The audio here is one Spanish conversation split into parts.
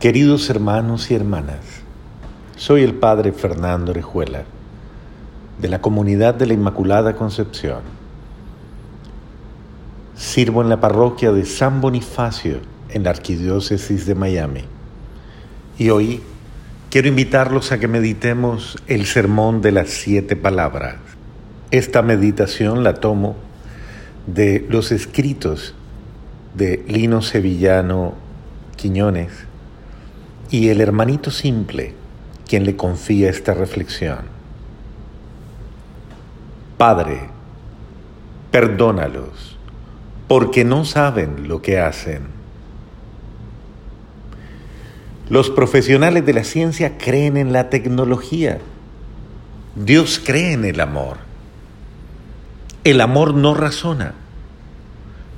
Queridos hermanos y hermanas, soy el Padre Fernando Orejuela, de la comunidad de la Inmaculada Concepción. Sirvo en la parroquia de San Bonifacio, en la Arquidiócesis de Miami. Y hoy quiero invitarlos a que meditemos el sermón de las siete palabras. Esta meditación la tomo de los escritos de Lino Sevillano Quiñones y el hermanito simple quien le confía esta reflexión. Padre, perdónalos, porque no saben lo que hacen. Los profesionales de la ciencia creen en la tecnología. Dios cree en el amor. El amor no razona,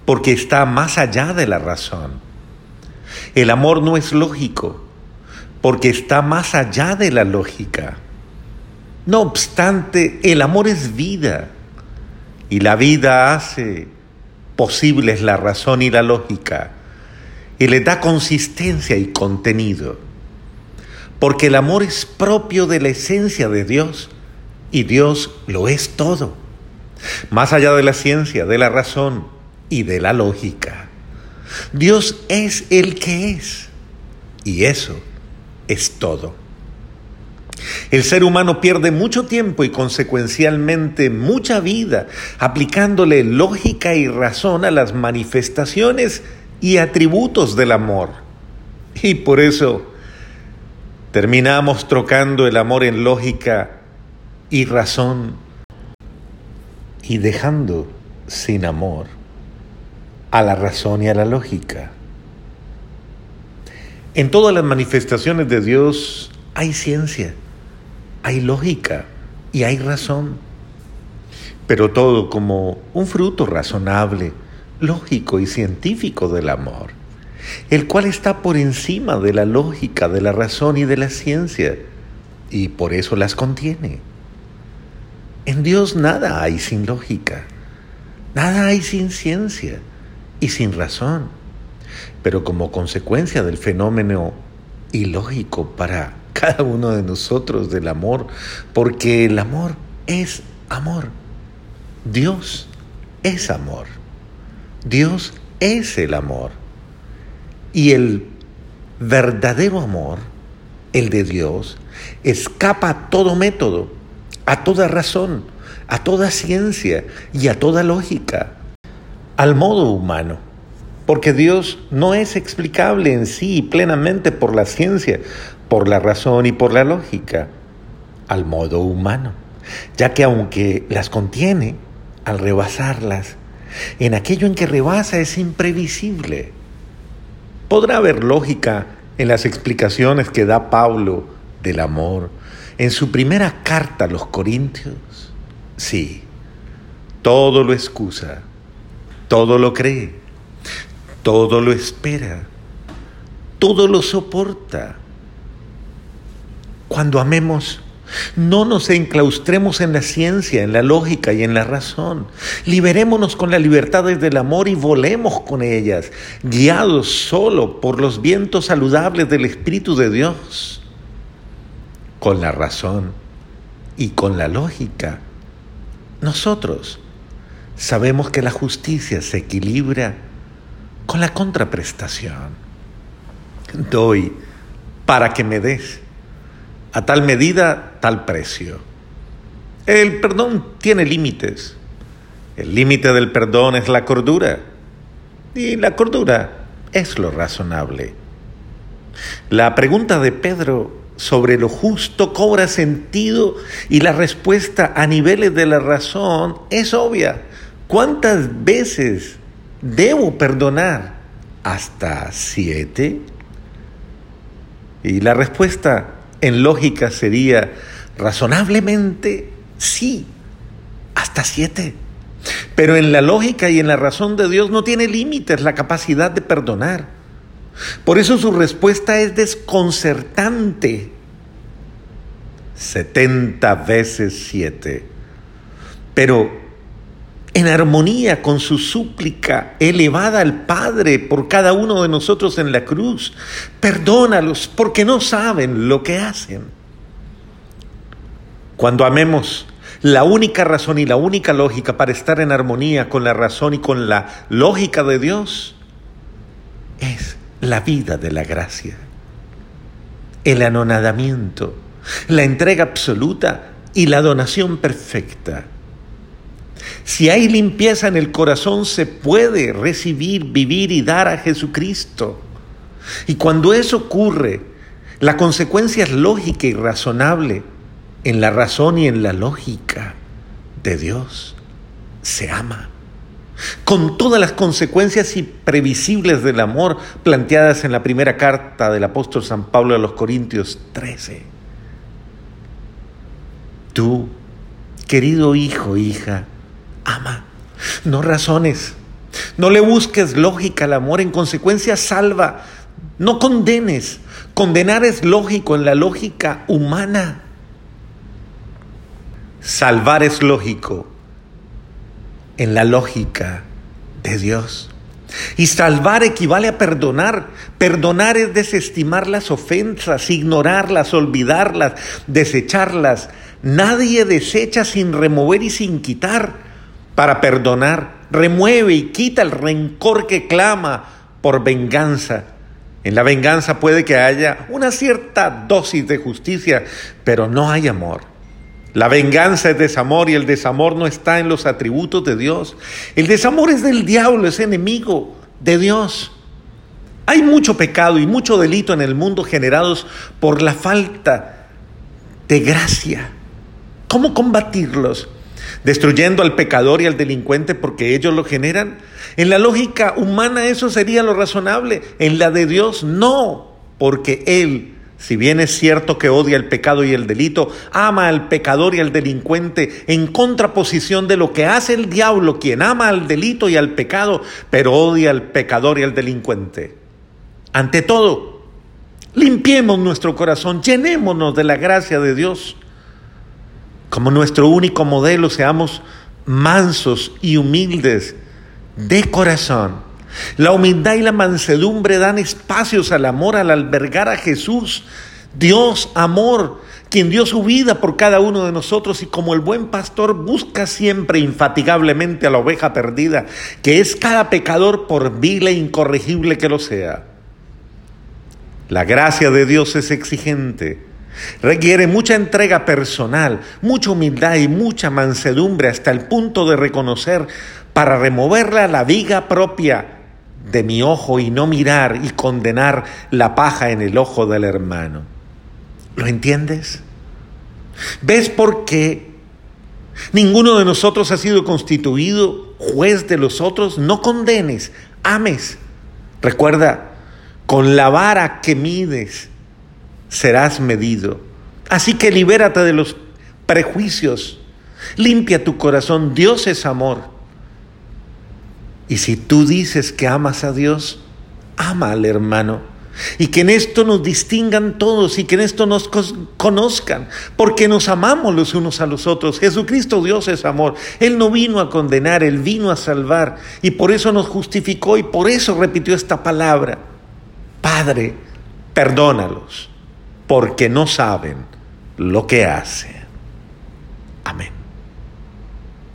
porque está más allá de la razón. El amor no es lógico, porque está más allá de la lógica. No obstante, el amor es vida y la vida hace posibles la razón y la lógica y le da consistencia y contenido. Porque el amor es propio de la esencia de Dios y Dios lo es todo, más allá de la ciencia, de la razón y de la lógica. Dios es el que es y eso es todo. El ser humano pierde mucho tiempo y consecuencialmente mucha vida aplicándole lógica y razón a las manifestaciones y atributos del amor. Y por eso terminamos trocando el amor en lógica y razón y dejando sin amor a la razón y a la lógica. En todas las manifestaciones de Dios hay ciencia, hay lógica y hay razón, pero todo como un fruto razonable, lógico y científico del amor, el cual está por encima de la lógica, de la razón y de la ciencia, y por eso las contiene. En Dios nada hay sin lógica, nada hay sin ciencia y sin razón pero como consecuencia del fenómeno ilógico para cada uno de nosotros del amor, porque el amor es amor. Dios es amor. Dios es el amor. Y el verdadero amor, el de Dios, escapa a todo método, a toda razón, a toda ciencia y a toda lógica, al modo humano porque Dios no es explicable en sí plenamente por la ciencia, por la razón y por la lógica, al modo humano, ya que aunque las contiene, al rebasarlas, en aquello en que rebasa es imprevisible. Podrá haber lógica en las explicaciones que da Pablo del amor en su primera carta a los Corintios. Sí, todo lo excusa, todo lo cree todo lo espera, todo lo soporta. Cuando amemos, no nos enclaustremos en la ciencia, en la lógica y en la razón. Liberémonos con las libertades del amor y volemos con ellas, guiados solo por los vientos saludables del Espíritu de Dios. Con la razón y con la lógica, nosotros sabemos que la justicia se equilibra con la contraprestación. Doy para que me des a tal medida, tal precio. El perdón tiene límites. El límite del perdón es la cordura. Y la cordura es lo razonable. La pregunta de Pedro sobre lo justo cobra sentido y la respuesta a niveles de la razón es obvia. ¿Cuántas veces ¿Debo perdonar hasta siete? Y la respuesta en lógica sería razonablemente sí, hasta siete. Pero en la lógica y en la razón de Dios no tiene límites la capacidad de perdonar. Por eso su respuesta es desconcertante. 70 veces siete. Pero en armonía con su súplica elevada al Padre por cada uno de nosotros en la cruz. Perdónalos porque no saben lo que hacen. Cuando amemos, la única razón y la única lógica para estar en armonía con la razón y con la lógica de Dios es la vida de la gracia, el anonadamiento, la entrega absoluta y la donación perfecta. Si hay limpieza en el corazón, se puede recibir, vivir y dar a Jesucristo. Y cuando eso ocurre, la consecuencia es lógica y razonable en la razón y en la lógica de Dios. Se ama. Con todas las consecuencias imprevisibles del amor planteadas en la primera carta del apóstol San Pablo a los Corintios 13. Tú, querido hijo, hija, ama. No razones. No le busques lógica al amor. En consecuencia, salva. No condenes. Condenar es lógico en la lógica humana. Salvar es lógico en la lógica de Dios. Y salvar equivale a perdonar. Perdonar es desestimar las ofensas, ignorarlas, olvidarlas, desecharlas. Nadie desecha sin remover y sin quitar. Para perdonar, remueve y quita el rencor que clama por venganza. En la venganza puede que haya una cierta dosis de justicia, pero no hay amor. La venganza es desamor y el desamor no está en los atributos de Dios. El desamor es del diablo, es enemigo de Dios. Hay mucho pecado y mucho delito en el mundo generados por la falta de gracia. ¿Cómo combatirlos? Destruyendo al pecador y al delincuente porque ellos lo generan. En la lógica humana eso sería lo razonable. En la de Dios no, porque Él si bien es cierto que odia el pecado y el delito, ama al pecador y al delincuente en contraposición de lo que hace el diablo, quien ama al delito y al pecado, pero odia al pecador y al delincuente. Ante todo, limpiemos nuestro corazón, llenémonos de la gracia de Dios. Como nuestro único modelo, seamos mansos y humildes de corazón la humildad y la mansedumbre dan espacios al amor al albergar a Jesús, Dios amor, quien dio su vida por cada uno de nosotros y como el buen pastor busca siempre infatigablemente a la oveja perdida, que es cada pecador por vil e incorregible que lo sea. La gracia de Dios es exigente. Requiere mucha entrega personal, mucha humildad y mucha mansedumbre hasta el punto de reconocer para removerla la viga propia de mi ojo y no mirar y condenar la paja en el ojo del hermano. ¿Lo entiendes? ¿Ves por qué ninguno de nosotros ha sido constituido juez de los otros? No condenes, ames. Recuerda, con la vara que mides serás medido. Así que libérate de los prejuicios. Limpia tu corazón. Dios es amor. Y si tú dices que amas a Dios, ama al hermano. Y que en esto nos distingan todos y que en esto nos conozcan, porque nos amamos los unos a los otros. Jesucristo Dios es amor. Él no vino a condenar, Él vino a salvar. Y por eso nos justificó y por eso repitió esta palabra. Padre, perdónalos, porque no saben lo que hacen. Amén.